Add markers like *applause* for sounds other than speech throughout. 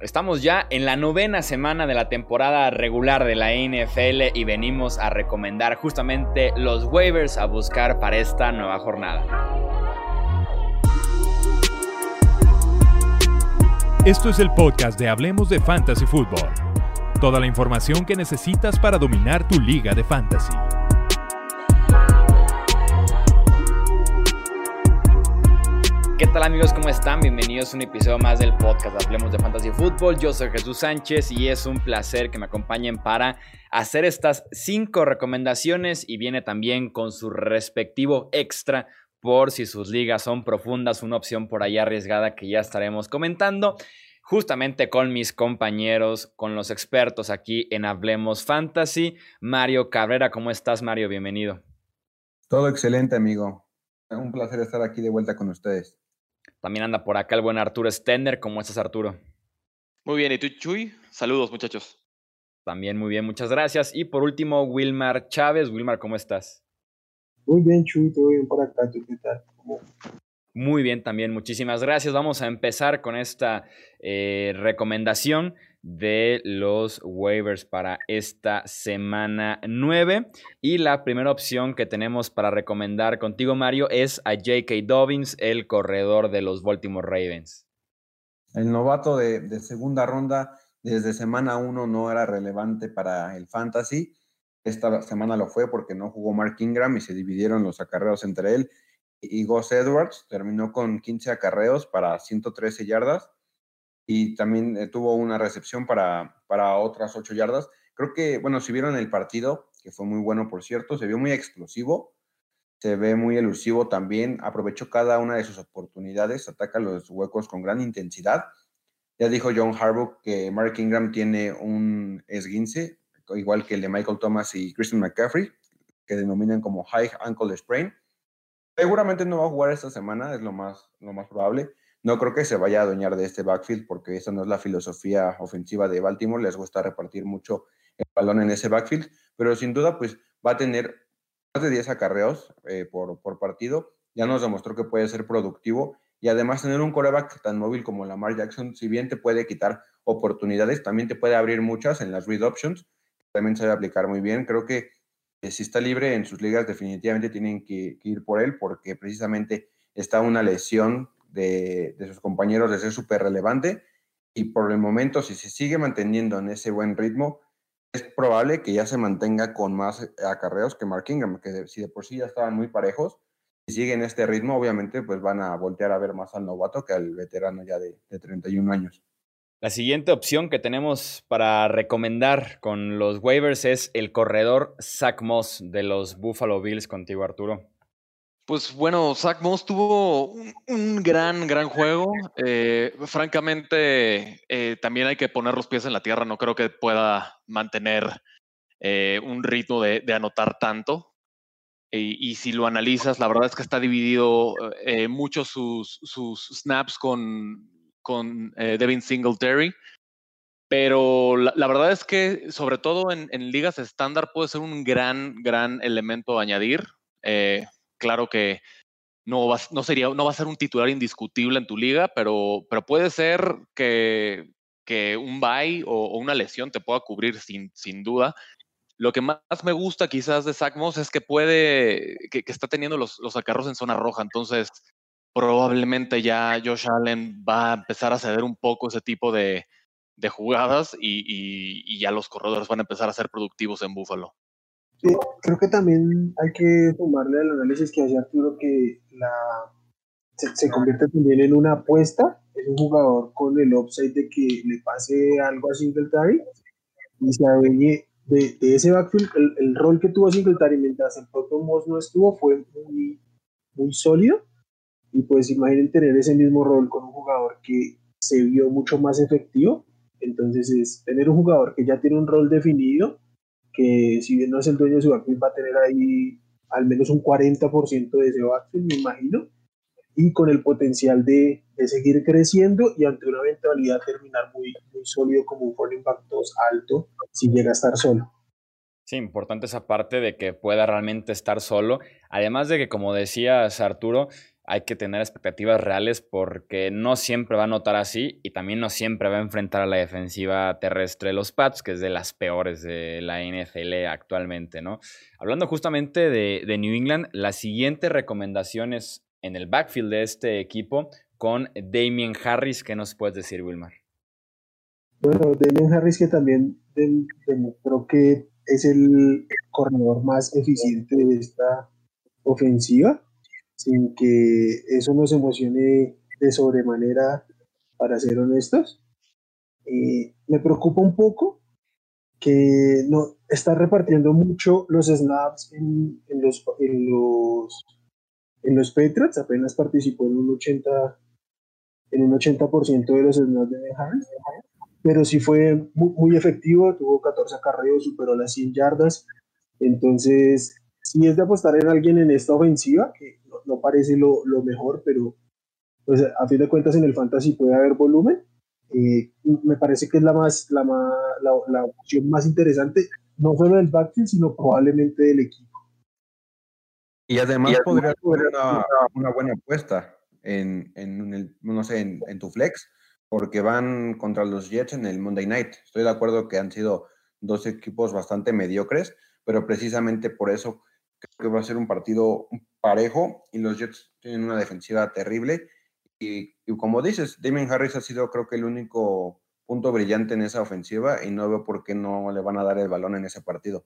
Estamos ya en la novena semana de la temporada regular de la NFL y venimos a recomendar justamente los waivers a buscar para esta nueva jornada. Esto es el podcast de Hablemos de Fantasy Football. Toda la información que necesitas para dominar tu liga de fantasy. ¿Qué tal amigos? ¿Cómo están? Bienvenidos a un episodio más del podcast Hablemos de Fantasy Football. Yo soy Jesús Sánchez y es un placer que me acompañen para hacer estas cinco recomendaciones y viene también con su respectivo extra por si sus ligas son profundas, una opción por ahí arriesgada que ya estaremos comentando justamente con mis compañeros, con los expertos aquí en Hablemos Fantasy. Mario Cabrera, ¿cómo estás Mario? Bienvenido. Todo excelente amigo. Un placer estar aquí de vuelta con ustedes. También anda por acá el buen Arturo Stender. ¿Cómo estás, Arturo? Muy bien, ¿y tú, Chuy? Saludos, muchachos. También muy bien, muchas gracias. Y por último, Wilmar Chávez. Wilmar, ¿cómo estás? Muy bien, Chuy, todo bien por acá. ¿Tú qué tal? Muy bien, también, muchísimas gracias. Vamos a empezar con esta eh, recomendación de los waivers para esta semana 9. Y la primera opción que tenemos para recomendar contigo, Mario, es a J.K. Dobbins, el corredor de los Baltimore Ravens. El novato de, segunda ronda desde semana 1 no era relevante para el fantasy. Esta semana lo fue porque no jugó Mark Ingram y se dividieron los acarreos entre él y Gus Edwards. Terminó con 15 acarreos para 113 yardas y también eh, tuvo una recepción para, para otras ocho yardas. Creo que, bueno, si vieron el partido, que fue muy bueno, por cierto, se vio muy explosivo, se ve muy elusivo también, aprovechó cada una de sus oportunidades, ataca los huecos con gran intensidad. Ya dijo John Harbaugh que Mark Ingram tiene un esguince, igual que el de Michael Thomas y Christian McCaffrey, que denominan como high ankle sprain. Seguramente no va a jugar esta semana, es lo más, lo más probable no creo que se vaya a adueñar de este backfield porque esa no es la filosofía ofensiva de Baltimore. Les gusta repartir mucho el balón en ese backfield, pero sin duda pues va a tener más de 10 acarreos eh, por, por partido. Ya nos demostró que puede ser productivo y además tener un coreback tan móvil como Lamar Jackson, si bien te puede quitar oportunidades, también te puede abrir muchas en las read options. También se debe aplicar muy bien. Creo que eh, si está libre en sus ligas, definitivamente tienen que, que ir por él porque precisamente está una lesión de, sus compañeros de ser súper relevante y por el momento, si se sigue manteniendo en ese buen ritmo, es probable que ya se mantenga con más acarreos que Mark Ingram, que si de por sí ya estaban muy parejos, si siguen este ritmo, obviamente, pues van a voltear a ver más al novato que al veterano ya de, de 31 años. La siguiente opción que tenemos para recomendar con los waivers es el corredor Zach Moss de los Buffalo Bills contigo, Arturo. Pues bueno, Zach Moss tuvo un, gran, gran juego. Eh, francamente, eh, también hay que poner los pies en la tierra. No creo que pueda mantener eh, un ritmo de, anotar tanto. Y, si lo analizas, la verdad es que está dividido mucho sus, sus, snaps con, con Devin Singletary. Pero la, verdad es que, sobre todo en, en ligas estándar, puede ser un gran, gran elemento a añadir claro que no va, no, sería, no va a ser un titular indiscutible en tu liga, pero, pero puede ser que, que un bye o, una lesión te pueda cubrir sin, sin duda. Lo que más me gusta quizás de Zach es que puede, que, está teniendo los, los acarros en zona roja, entonces probablemente ya Josh Allen va a empezar a ceder un poco ese tipo de, de jugadas y, y, ya los corredores van a empezar a ser productivos en Buffalo creo que también hay que tomarle al análisis que hace Arturo que la, se, convierte también en una apuesta. Es un jugador con el upside de que le pase algo a Singletary y se adueñe de, ese backfield. El, rol que tuvo Singletary mientras el propio Moss no estuvo fue muy, muy sólido. Y pues imaginen tener ese mismo rol con un jugador que se vio mucho más efectivo. Entonces es tener un jugador que ya tiene un rol definido que si bien no es el dueño de su backfield, va a tener ahí al menos un 40% de ese backfield, me imagino, y con el potencial de, de, seguir creciendo y ante una eventualidad terminar muy, muy sólido como un running back 2 alto si llega a estar solo. Sí, importante esa parte de que pueda realmente estar solo. Además de que, como decías Arturo, hay que tener expectativas reales porque no siempre va a notar así y también no siempre va a enfrentar a la defensiva terrestre de los Pats, que es de las peores de la NFL actualmente, ¿no? Hablando justamente de, New England, las siguientes recomendaciones en el backfield de este equipo con Damien Harris, ¿qué nos puedes decir, Wilmar? Bueno, Damien Harris que también demostró que es el corredor más eficiente de esta ofensiva sin que eso nos emocione de sobremanera, para ser honestos. Eh, me preocupa un poco que no está repartiendo mucho los snaps en, los, en, los, en los Patriots, apenas participó en un 80 en un 80% de los snaps de Harris, pero sí fue muy, muy, efectivo, tuvo 14 acarreos, superó las 100 yardas, entonces si es de apostar en alguien en esta ofensiva, que no parece lo, mejor, pero pues, a fin de cuentas en el fantasy puede haber volumen. Eh, me parece que es la, más, la, la, opción más interesante, no solo del backfield, sino probablemente del equipo. Y además, podría ser una, buena apuesta en, en, no sé, en, en, tu flex, porque van contra los Jets en el Monday Night. Estoy de acuerdo que han sido dos equipos bastante mediocres, pero precisamente por eso que va a ser un partido parejo y los Jets tienen una defensiva terrible. Y, como dices, Damien Harris ha sido creo que el único punto brillante en esa ofensiva y no veo por qué no le van a dar el balón en ese partido.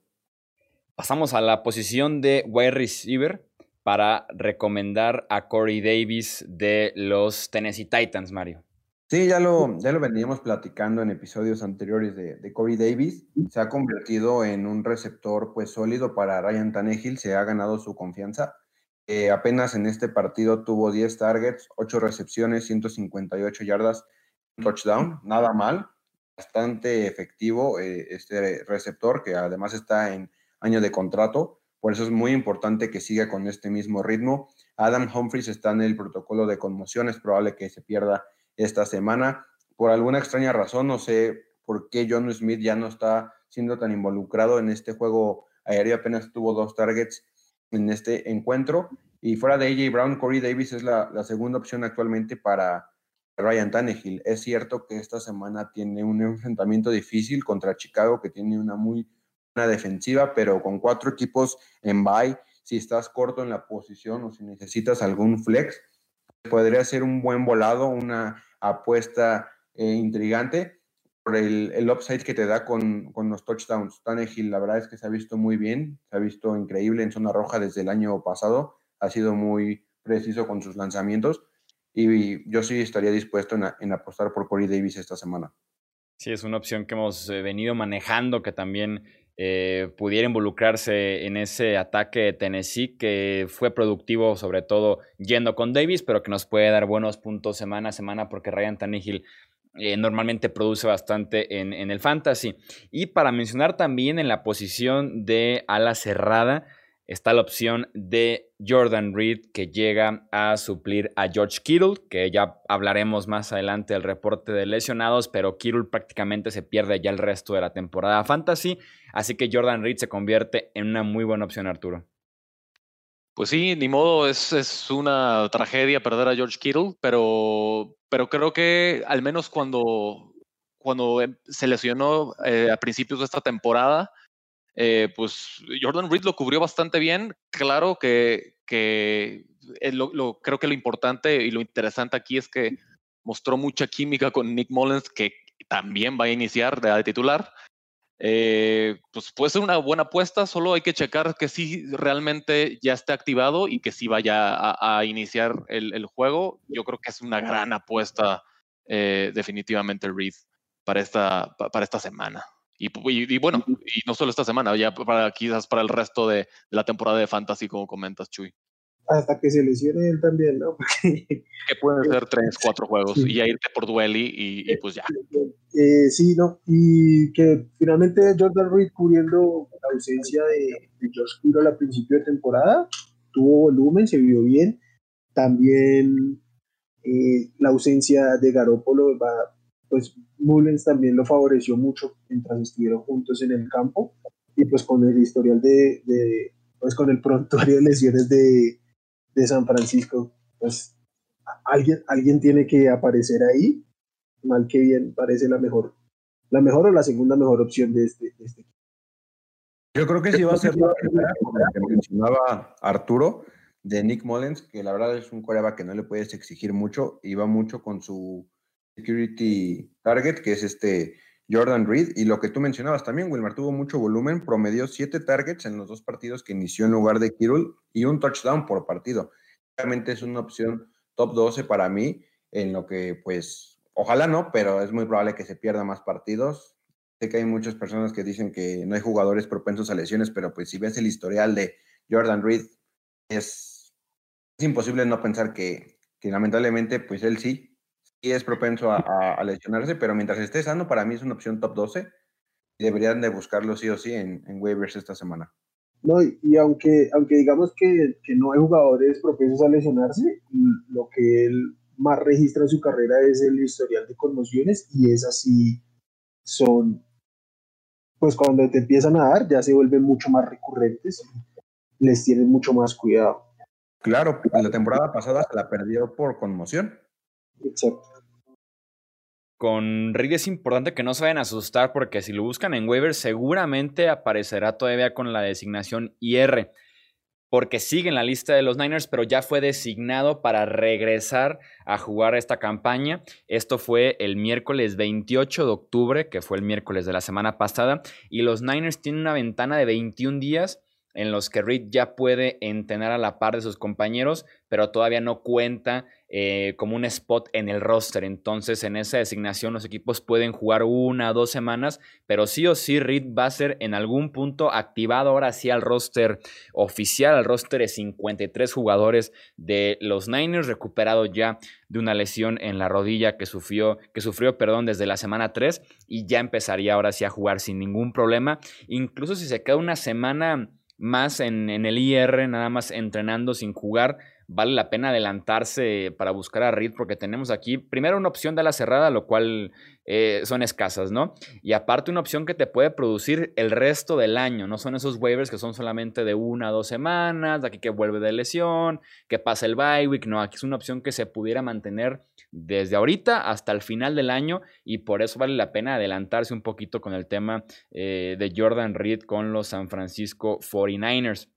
Pasamos a la posición de wide receiver para recomendar a Corey Davis de los Tennessee Titans, Mario. Sí, ya lo, ya lo veníamos platicando en episodios anteriores de, de, Corey Davis. Se ha convertido en un receptor pues sólido para Ryan Tannehill, se ha ganado su confianza. Eh, apenas en este partido tuvo 10 targets, 8 recepciones, 158 yardas, touchdown, nada mal, bastante efectivo eh, este receptor que además está en año de contrato, por eso es muy importante que siga con este mismo ritmo. Adam Humphries está en el protocolo de conmoción, es probable que se pierda esta semana. Por alguna extraña razón, no sé por qué John Smith ya no está siendo tan involucrado en este juego aéreo, apenas tuvo dos targets en este encuentro. Y fuera de AJ Brown, Corey Davis es la, segunda opción actualmente para Ryan Tannehill. Es cierto que esta semana tiene un enfrentamiento difícil contra Chicago, que tiene una muy buena defensiva, pero con cuatro equipos en bye, si estás corto en la posición o si necesitas algún flex, podría ser un buen volado, una apuesta eh, intrigante por el, el, upside que te da con, con los touchdowns. Tannehill, la verdad es que se ha visto muy bien, se ha visto increíble en zona roja desde el año pasado, ha sido muy preciso con sus lanzamientos y yo sí estaría dispuesto en, en apostar por Corey Davis esta semana. Sí, es una opción que hemos eh, venido manejando, que también eh, pudiera involucrarse en ese ataque de Tennessee que fue productivo sobre todo yendo con Davis, pero que nos puede dar buenos puntos semana a semana porque Ryan Tannehill eh, normalmente produce bastante en, en, el fantasy. Y para mencionar también en la posición de ala cerrada, está la opción de Jordan Reed que llega a suplir a George Kittle, que ya hablaremos más adelante del reporte de lesionados, pero Kittle prácticamente se pierde ya el resto de la temporada fantasy, así que Jordan Reed se convierte en una muy buena opción, Arturo. Pues sí, ni modo, es, es una tragedia perder a George Kittle, pero, pero creo que al menos cuando, cuando em, se lesionó eh, a principios de esta temporada, eh, pues Jordan Reed lo cubrió bastante bien. Claro que, eh, lo, creo que lo importante y lo interesante aquí es que mostró mucha química con Nick Mullens, que también va a iniciar de, titular. Eh, pues puede ser una buena apuesta, solo hay que checar que sí realmente ya esté activado y que sí vaya a, iniciar el, juego. Yo creo que es una gran apuesta definitivamente Reed para esta, para esta semana. Y, bueno, y no solo esta semana, ya para quizás para el resto de, la temporada de Fantasy, como comentas, Chuy. Hasta que se lesione él también, ¿no? *laughs* que pueden ser tres, cuatro juegos y ya irte por Dueli y, pues ya. Eh, sí, ¿no? Y que finalmente Jordan Reed cubriendo la ausencia de, de Josh Kittle al principio de temporada, tuvo volumen, se vio bien. También eh, la ausencia de Garópolo va, pues Mullens también lo favoreció mucho mientras estuvieron juntos en el campo y pues con el historial de, pues con el prontuario de lesiones de, de San Francisco, pues alguien, alguien tiene que aparecer ahí, mal que bien parece la mejor, la mejor o la segunda mejor opción de este, este Yo creo que sí va a ser la primera, como que mencionaba Arturo, de Nick Mullens, que la verdad es un coreback que no le puedes exigir mucho y va mucho con su security target, que es este Jordan Reed. Y lo que tú mencionabas también, Wilmar, tuvo mucho volumen, promedió siete targets en los dos partidos que inició en lugar de Kirul y un touchdown por partido. Realmente es una opción top 12 para mí, en lo que pues ojalá no, pero es muy probable que se pierda más partidos. Sé que hay muchas personas que dicen que no hay jugadores propensos a lesiones, pero pues si ves el historial de Jordan Reed, es, es imposible no pensar que, que lamentablemente pues él sí, y es propenso a, lesionarse, pero mientras esté sano, para mí es una opción top 12 y deberían de buscarlo sí o sí en, en waivers esta semana. No, y, aunque, aunque digamos que, que, no hay jugadores propensos a lesionarse, lo que él más registra en su carrera es el historial de conmociones y es así son, pues cuando te empiezan a dar ya se vuelven mucho más recurrentes, les tienes mucho más cuidado. Claro, la temporada pasada se la perdió por conmoción. Exacto. Con Reed es importante que no se vayan a asustar porque si lo buscan en waiver seguramente aparecerá todavía con la designación IR porque sigue en la lista de los Niners, pero ya fue designado para regresar a jugar esta campaña. Esto fue el miércoles 28 de octubre, que fue el miércoles de la semana pasada, y los Niners tienen una ventana de 21 días en los que Reed ya puede entrenar a la par de sus compañeros, pero todavía no cuenta eh, como un spot en el roster. Entonces, en esa designación, los equipos pueden jugar una o dos semanas, pero sí o sí, Reed va a ser en algún punto activado ahora sí al roster oficial, al roster de 53 jugadores de los Niners, recuperado ya de una lesión en la rodilla que sufrió, que sufrió perdón, desde la semana 3 y ya empezaría ahora sí a jugar sin ningún problema. Incluso si se queda una semana más en, en el IR, nada más entrenando sin jugar vale la pena adelantarse para buscar a Reed porque tenemos aquí primero una opción de la cerrada, lo cual eh, son escasas, ¿no? Y aparte una opción que te puede producir el resto del año, no son esos waivers que son solamente de una o dos semanas, de aquí que vuelve de lesión, que pasa el bye week, no, aquí es una opción que se pudiera mantener desde ahorita hasta el final del año y por eso vale la pena adelantarse un poquito con el tema eh, de Jordan Reed con los San Francisco 49ers.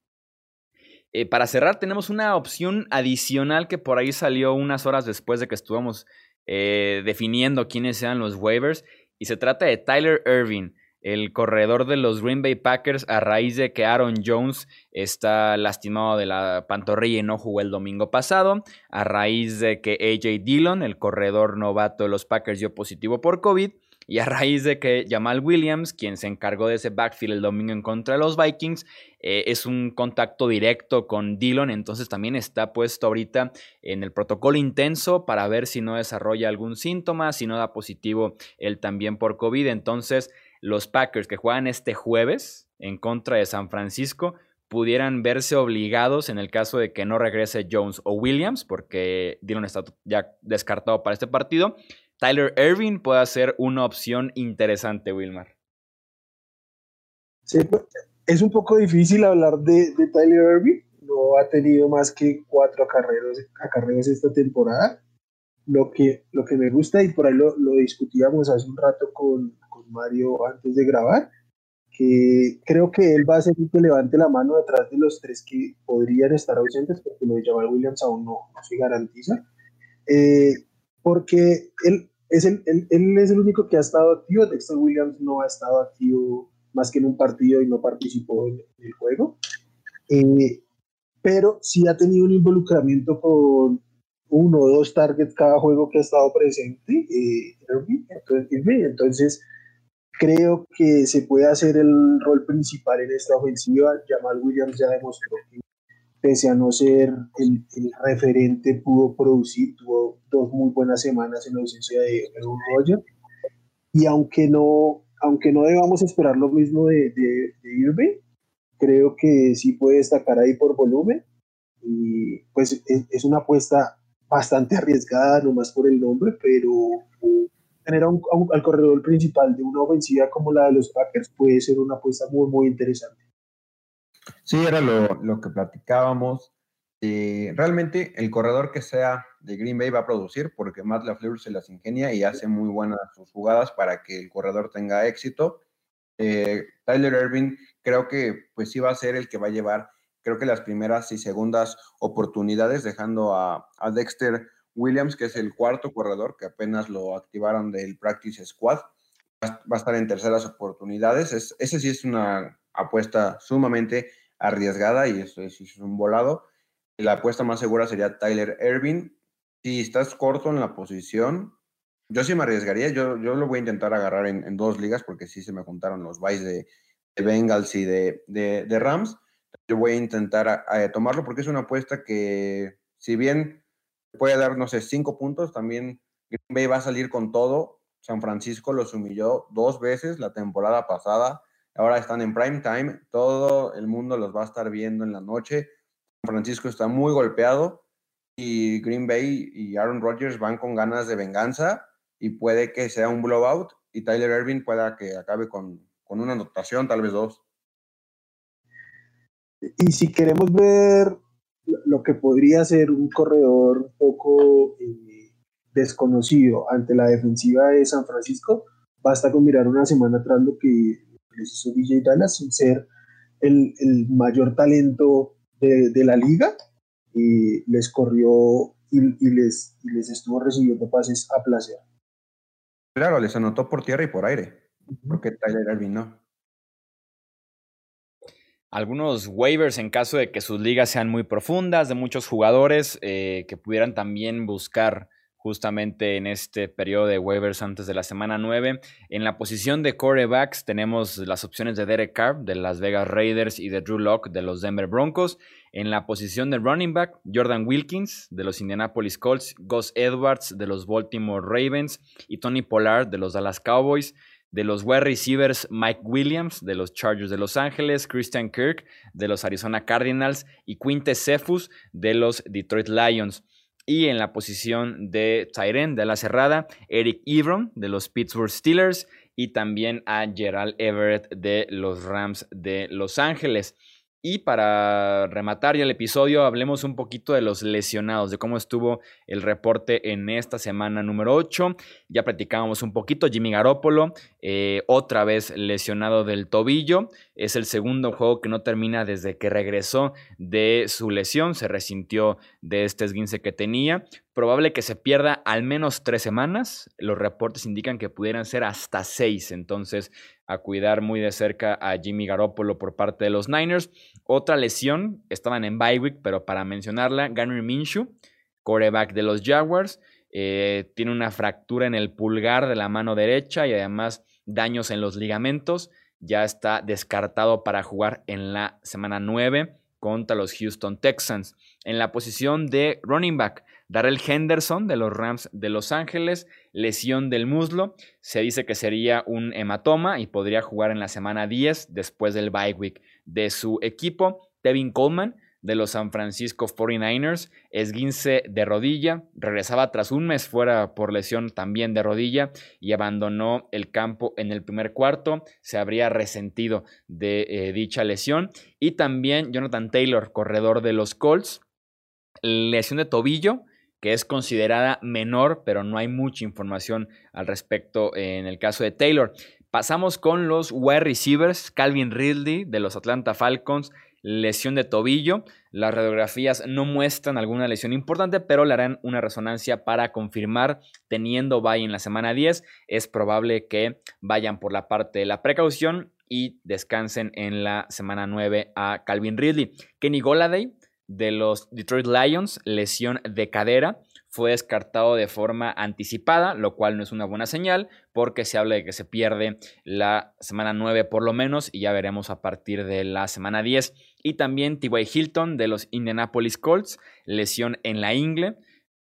Eh, para cerrar, tenemos una opción adicional que por ahí salió unas horas después de que estuvimos eh, definiendo quiénes sean los waivers. Y se trata de Tyler Irving, el corredor de los Green Bay Packers, a raíz de que Aaron Jones está lastimado de la pantorrilla y no jugó el domingo pasado. A raíz de que AJ Dillon, el corredor novato de los Packers, dio positivo por COVID. Y a raíz de que Jamal Williams, quien se encargó de ese backfield el domingo en contra de los Vikings, eh, es un contacto directo con Dillon, entonces también está puesto ahorita en el protocolo intenso para ver si no desarrolla algún síntoma, si no da positivo él también por COVID. Entonces, los Packers que juegan este jueves en contra de San Francisco pudieran verse obligados en el caso de que no regrese Jones o Williams, porque Dillon está ya descartado para este partido, Tyler Irving puede ser una opción interesante, Wilmar. Sí, pues, es un poco difícil hablar de, Tyler Irving. No ha tenido más que cuatro acarreos, esta temporada. Lo que, lo que me gusta, y por ahí lo, discutíamos hace un rato con, Mario antes de grabar, que creo que él va a ser el que levante la mano detrás de los tres que podrían estar ausentes, porque lo de Jamal Williams aún no, se garantiza. Eh, porque él, es el, él, es el único que ha estado activo. Dexter Williams no ha estado activo más que en un partido y no participó en, el juego. Eh, pero sí ha tenido un involucramiento con uno o dos targets cada juego que ha estado presente. Eh, entonces, entonces, creo que se puede hacer el rol principal en esta ofensiva. Jamal Williams ya demostró que pese a no ser el, referente, pudo producir, tuvo dos muy buenas semanas en la ausencia de Aaron Rodgers. Y aunque no, aunque no debamos esperar lo mismo de, de, Irving, creo que sí puede destacar ahí por volumen. Y pues es, una apuesta bastante arriesgada, nomás por el nombre, pero tener al corredor principal de una ofensiva como la de los Packers puede ser una apuesta muy, muy interesante. Sí, era lo, que platicábamos. Eh, realmente el corredor que sea de Green Bay va a producir porque Matt LaFleur se las ingenia y hace muy buenas sus jugadas para que el corredor tenga éxito. Eh, Tyler Irving creo que pues sí va a ser el que va a llevar creo que las primeras y segundas oportunidades dejando a, Dexter Williams que es el cuarto corredor que apenas lo activaron del practice squad. Va a estar en terceras oportunidades. Es, ese sí es una apuesta sumamente arriesgada y eso es un volado la apuesta más segura sería Tyler Irving. Si estás corto en la posición, yo sí me arriesgaría. Yo, yo lo voy a intentar agarrar en, dos ligas porque sí se me juntaron los buys de, Bengals y de, de, Rams. Yo voy a intentar tomarlo porque es una apuesta que, si bien puede dar, no sé, cinco puntos, también Green Bay va a salir con todo. San Francisco los humilló dos veces la temporada pasada. Ahora están en prime time. Todo el mundo los va a estar viendo en la noche Francisco está muy golpeado y Green Bay y Aaron Rodgers van con ganas de venganza y puede que sea un blowout y Tyler Irving pueda que acabe con, una anotación, tal vez dos. Y si queremos ver lo que podría ser un corredor poco eh, desconocido ante la defensiva de San Francisco, basta con mirar una semana atrás lo que les hizo DJ Dallas sin ser el, el mayor talento de, la liga y les corrió y, les, les estuvo recibiendo pases a placer. Claro, les anotó por tierra y por aire, porque Tyler Irving no. Algunos waivers en caso de que sus ligas sean muy profundas, de muchos jugadores eh, que pudieran también buscar justamente en este periodo de waivers antes de la semana 9. En la posición de corebacks tenemos las opciones de Derek Carr de Las Vegas Raiders y de Drew Locke de los Denver Broncos. En la posición de running back, Jordan Wilkins de los Indianapolis Colts, Gus Edwards de los Baltimore Ravens y Tony Pollard de los Dallas Cowboys. De los wide receivers, Mike Williams de los Chargers de Los Ángeles, Christian Kirk de los Arizona Cardinals y Quinte Cephus de los Detroit Lions. Y en la posición de Tyren de la cerrada, Eric Ebron de los Pittsburgh Steelers y también a Gerald Everett de los Rams de Los Ángeles. Y para rematar ya el episodio, hablemos un poquito de los lesionados, de cómo estuvo el reporte en esta semana número 8. Ya platicábamos un poquito, Jimmy Garoppolo, eh, otra vez lesionado del tobillo. Es el segundo juego que no termina desde que regresó de su lesión, se resintió de este esguince que tenía. Probable que se pierda al menos tres semanas. Los reportes indican que pudieran ser hasta seis. Entonces, a cuidar muy de cerca a Jimmy Garoppolo por parte de los Niners. Otra lesión, estaban en bye week, pero para mencionarla, Garner Minshew, coreback de los Jaguars, eh, tiene una fractura en el pulgar de la mano derecha y además daños en los ligamentos. Ya está descartado para jugar en la semana 9 contra los Houston Texans. En la posición de running back, Darrell Henderson de los Rams de Los Ángeles, lesión del muslo. Se dice que sería un hematoma y podría jugar en la semana 10 después del bye week de su equipo. Tevin Coleman de los San Francisco 49ers, esguince de rodilla, regresaba tras un mes fuera por lesión también de rodilla y abandonó el campo en el primer cuarto, se habría resentido de eh, dicha lesión. Y también Jonathan Taylor, corredor de los Colts, lesión de tobillo, que es considerada menor, pero no hay mucha información al respecto en el caso de Taylor. Pasamos con los wide receivers, Calvin Ridley de los Atlanta Falcons, lesión de tobillo. Las radiografías no muestran alguna lesión importante, pero le harán una resonancia para confirmar teniendo bye en la semana 10. Es probable que vayan por la parte de la precaución y descansen en la semana 9 a Calvin Ridley. Kenny Goladay de los Detroit Lions, lesión de cadera, fue descartado de forma anticipada, lo cual no es una buena señal porque se habla de que se pierde la semana 9 por lo menos y ya veremos a partir de la semana 10. Y también T.Y. Hilton de los Indianapolis Colts, lesión en la ingle.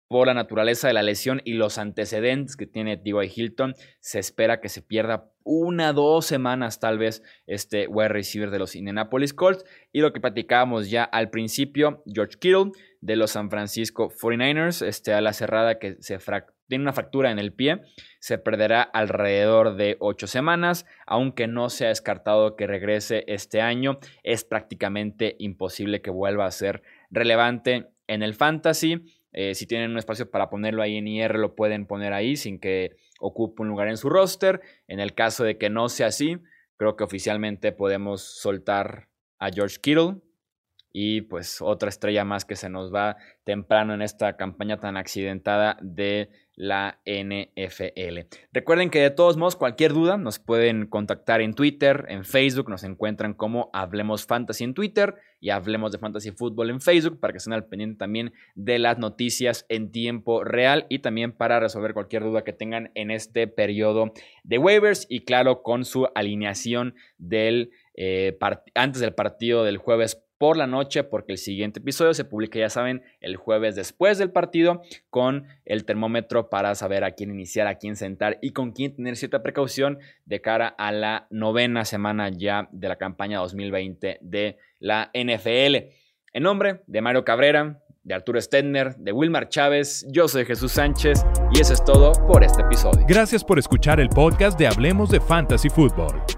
Por la naturaleza de la lesión y los antecedentes que tiene T.Y. Hilton, se espera que se pierda una, dos semanas tal vez este wide receiver de los Indianapolis Colts. Y lo que platicábamos ya al principio, George Kittle de los San Francisco 49ers, este a la cerrada que se tiene una fractura en el pie, se perderá alrededor de ocho semanas, aunque no se ha descartado que regrese este año, es prácticamente imposible que vuelva a ser relevante en el fantasy. Eh, si tienen un espacio para ponerlo ahí en IR, lo pueden poner ahí sin que ocupe un lugar en su roster. En el caso de que no sea así, creo que oficialmente podemos soltar a George Kittle. Y pues otra estrella más que se nos va temprano en esta campaña tan accidentada de la NFL. Recuerden que de todos modos, cualquier duda nos pueden contactar en Twitter, en Facebook, nos encuentran como Hablemos Fantasy en Twitter y Hablemos de Fantasy Fútbol en Facebook para que estén al pendiente también de las noticias en tiempo real y también para resolver cualquier duda que tengan en este periodo de waivers y claro, con su alineación del eh, antes del partido del jueves por la noche porque el siguiente episodio se publica, ya saben, el jueves después del partido con el termómetro para saber a quién iniciar, a quién sentar y con quién tener cierta precaución de cara a la novena semana ya de la campaña 2020 de la NFL. En nombre de Mario Cabrera, de Arturo Stedner, de Wilmar Chávez, yo soy Jesús Sánchez y eso es todo por este episodio. Gracias por escuchar el podcast de Hablemos de Fantasy Football.